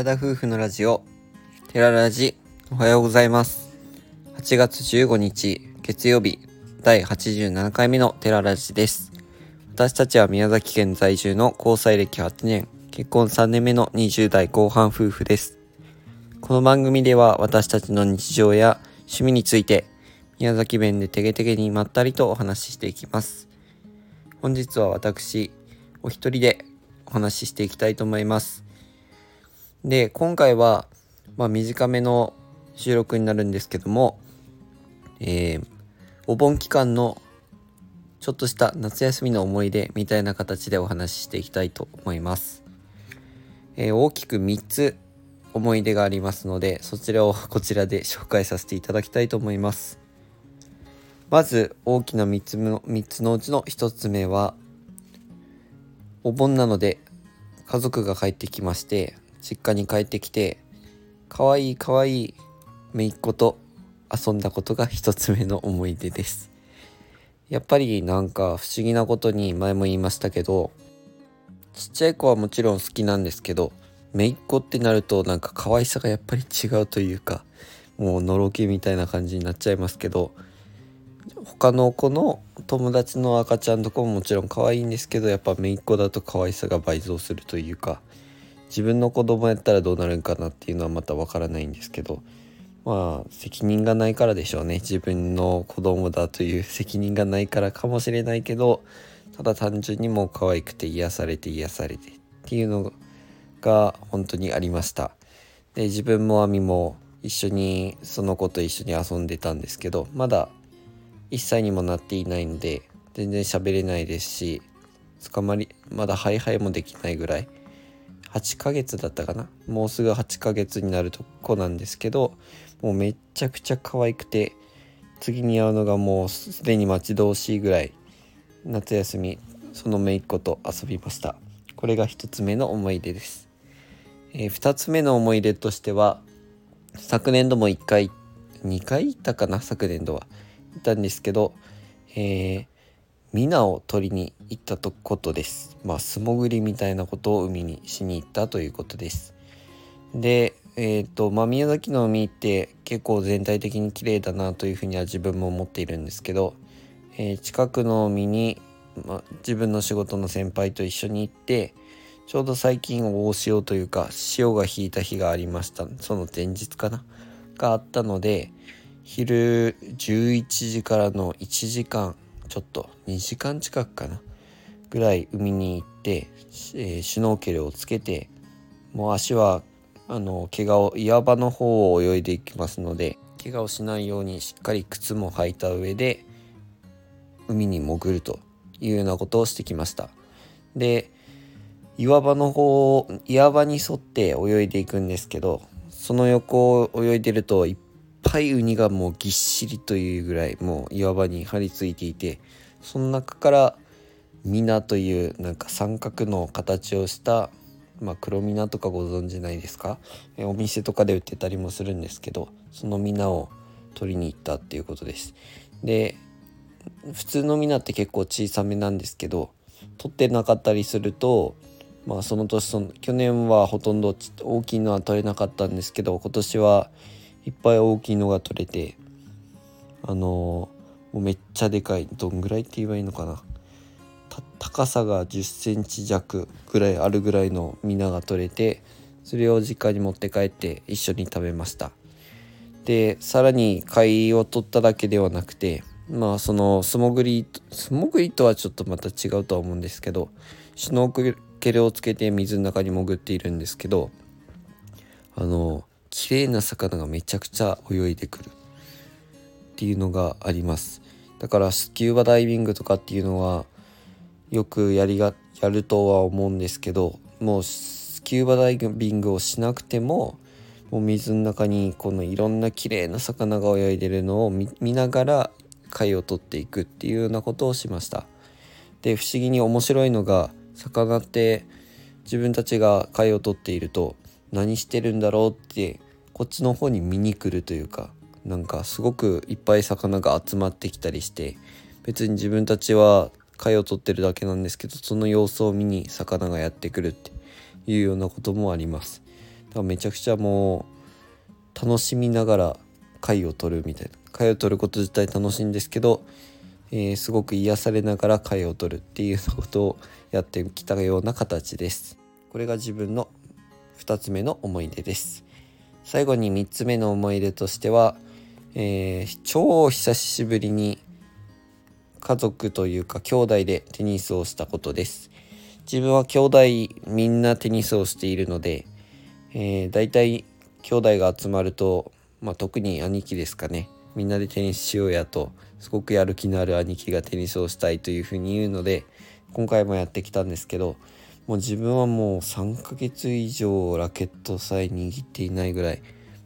寺田夫婦のラジオ寺ラジおはようございます。8月15日月曜日第87回目の寺ラジです。私たちは宮崎県在住の交際歴8年結婚3年目の20代後半夫婦です。この番組では私たちの日常や趣味について宮崎弁でてげてげにまったりとお話ししていきます。本日は私お一人でお話ししていきたいと思います。で今回は、まあ、短めの収録になるんですけども、えー、お盆期間のちょっとした夏休みの思い出みたいな形でお話ししていきたいと思います。えー、大きく3つ思い出がありますのでそちらをこちらで紹介させていただきたいと思います。まず大きな3つの ,3 つのうちの1つ目はお盆なので家族が帰ってきまして実家に帰ってきてかわいいかわいい姪っ子と遊んだことが一つ目の思い出です。やっぱりなんか不思議なことに前も言いましたけどちっちゃい子はもちろん好きなんですけど姪っ子ってなるとなんか可愛さがやっぱり違うというかもうのろけみたいな感じになっちゃいますけど他の子の友達の赤ちゃんとかももちろん可愛いんですけどやっぱ姪っ子だと可愛さが倍増するというか自分の子供やったらどうなるんかなっていうのはまたわからないんですけどまあ責任がないからでしょうね。自分の子供だという責任がないからかもしれないけどただ単純にもう可愛くて癒されて癒されてっていうのが本当にありました。で自分も亜美も一緒にその子と一緒に遊んでたんですけどまだ1歳にもなっていないので全然喋れないですし捕まりまだハイハイもできないぐらい8ヶ月だったかな？もうすぐ8ヶ月になるとこなんですけどもうめっちゃくちゃ可愛くて次に会うのがもうすでに待ち遠しいぐらい夏休みその姪っ子と遊びました。これが1つ目の思い出です、えー、2つ目の思い出としては昨年度も1回2回行ったかな？昨年度は。行ったんですけど、えー、ミナを取りに行ったとことです。まあ素潜りみたいなことを海にしに行ったということです。で、えっ、ー、とまあ宮崎の海って結構全体的に綺麗だなというふうには自分も思っているんですけど、えー、近くの海に、まあ、自分の仕事の先輩と一緒に行ってちょうど最近大潮というか潮が引いた日がありましたその前日かな？があったので昼11時からの1時間ちょっと2時間近くかな。ぐらい海に行って、えー、シュノーケルをつけてもう足はあの怪我を岩場の方を泳いでいきますので怪我をしないようにしっかり靴も履いた上で海に潜るというようなことをしてきました。で岩場の方を岩場に沿って泳いでいくんですけどその横を泳いでるといっぱいウニがもうぎっしりというぐらいもう岩場に張り付いていてその中からミナというなんか三角の形をしたまあ、黒ミナとかご存知ないですか？お店とかで売ってたりもするんですけどそのミナを取りに行ったっていうことです。で普通のミナって結構小さめなんですけど取ってなかったりするとまあその年その去年はほとんど大きいのは取れなかったんですけど今年はいっぱい大きいのが取れてあのもうめっちゃでかいどんぐらいって言えばいいのかな。高さが1 0センチ弱ぐらいあるぐらいのミナが取れてそれを実家に持って帰って一緒に食べました。でさらに貝を取っただけではなくてまあその素潜り素潜りとはちょっとまた違うとは思うんですけどシュノーケルをつけて水の中に潜っているんですけどあの綺麗な魚がめちゃくちゃ泳いでくる。っていうのがあります。だからスキューバダイビングとかっていうのはよくやりがやるとは思うんですけどもうスキューバダイビングをしなくてももう水の中にこのいろんな綺麗な魚が泳いでるのを見ながら貝を取っていくっていうようなことをしました。で不思議に面白いのが魚って自分たちが貝を取っていると何してるんだろうってこっちの方に見に来るというかなんかすごくいっぱい魚が集まってきたりして別に自分たちは貝を取ってるだけなんですけどその様子を見に魚がやってくるっていうようなこともあります。だからめちゃくちゃもう楽しみながら貝を取るみたいな貝を取ること自体楽しいんですけど、えー、すごく癒されながら貝を取るっていうようなことをやってきたような形です。これが自分の2つ目の思い出です。最後に3つ目の思い出としては、えー、超久しぶりに家族というか兄弟でテニスをしたことです。自分は兄弟みんなテニスをしているので、えー、大体兄弟が集まると、まあ、特に兄貴ですかね。みんなでテニスしようやとすごくやる気のある兄貴がテニスをしたいというふうに言うので今回もやってきたんですけどもう自分はもう3ヶ月以上ラケットさえ握っていないぐらい。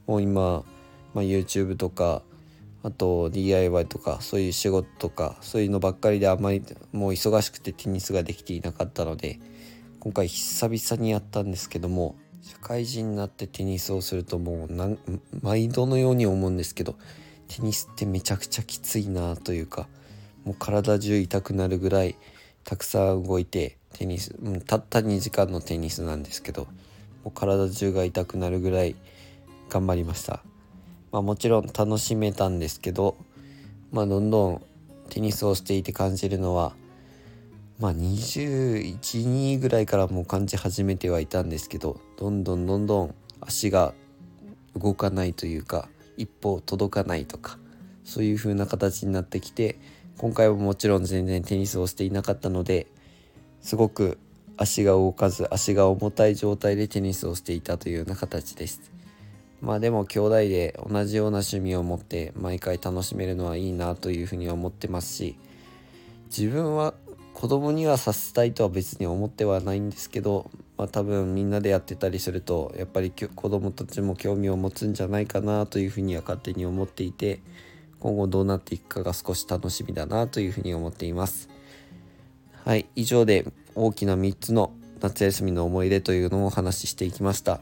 もう今、まあ、YouTube とかあと DIY とかそういう仕事とかそういうのばっかりであまりもう忙しくてテニスができていなかったので今回久々にやったんですけども社会人になってテニスをするともう毎度のように思うんですけどテニスってめちゃくちゃきついなというかもう体中痛くなるぐらいたくさん動いてテニス、うん、たった2時間のテニスなんですけどもう体中が痛くなるぐらい頑張りました。まあ、もちろん楽しめたんですけど、まあ、どんどんテニスをしていて感じるのは、まあ、212ぐらいからもう感じ始めてはいたんですけどどんどんどんどん足が動かないというか一歩届かないとかそういう風な形になってきて今回はもちろん全然テニスをしていなかったのですごく足が動かず足が重たい状態でテニスをしていたというような形です。まあでも兄弟で同じような趣味を持って毎回楽しめるのはいいなというふうには思ってますし自分は子供にはさせたいとは別に思ってはないんですけど、まあ、多分みんなでやってたりするとやっぱり子供たちも興味を持つんじゃないかなというふうには勝手に思っていて今後どうなっていくかが少し楽しみだなというふうに思っていますはい以上で大きな3つの夏休みの思い出というのをお話ししていきました。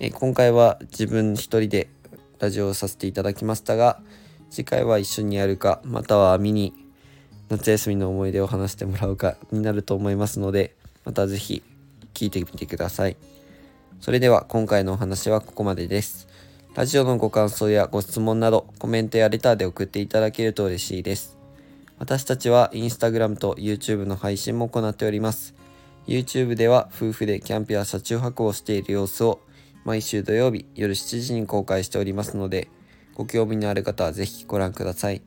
え今回は自分一人でラジオをさせていただきましたが次回は一緒にやるかまたは見に夏休みの思い出を話してもらうかになると思いますのでまた是非聞いてみてください。それでは今回のお話はここまでです。ラジオのご感想やご質問などコメントやレターで送っていただけると嬉しいです。私たちは Instagram と YouTube の配信も行っております YouTube では夫婦でキャンプや車中泊をしている様子を毎週土曜日夜7時に公開しておりますので、ご興味のある方はぜひご覧ください。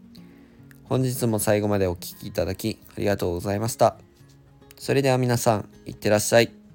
本日も最後までお聴きいただきありがとうございました。それでは皆さん、いってらっしゃい。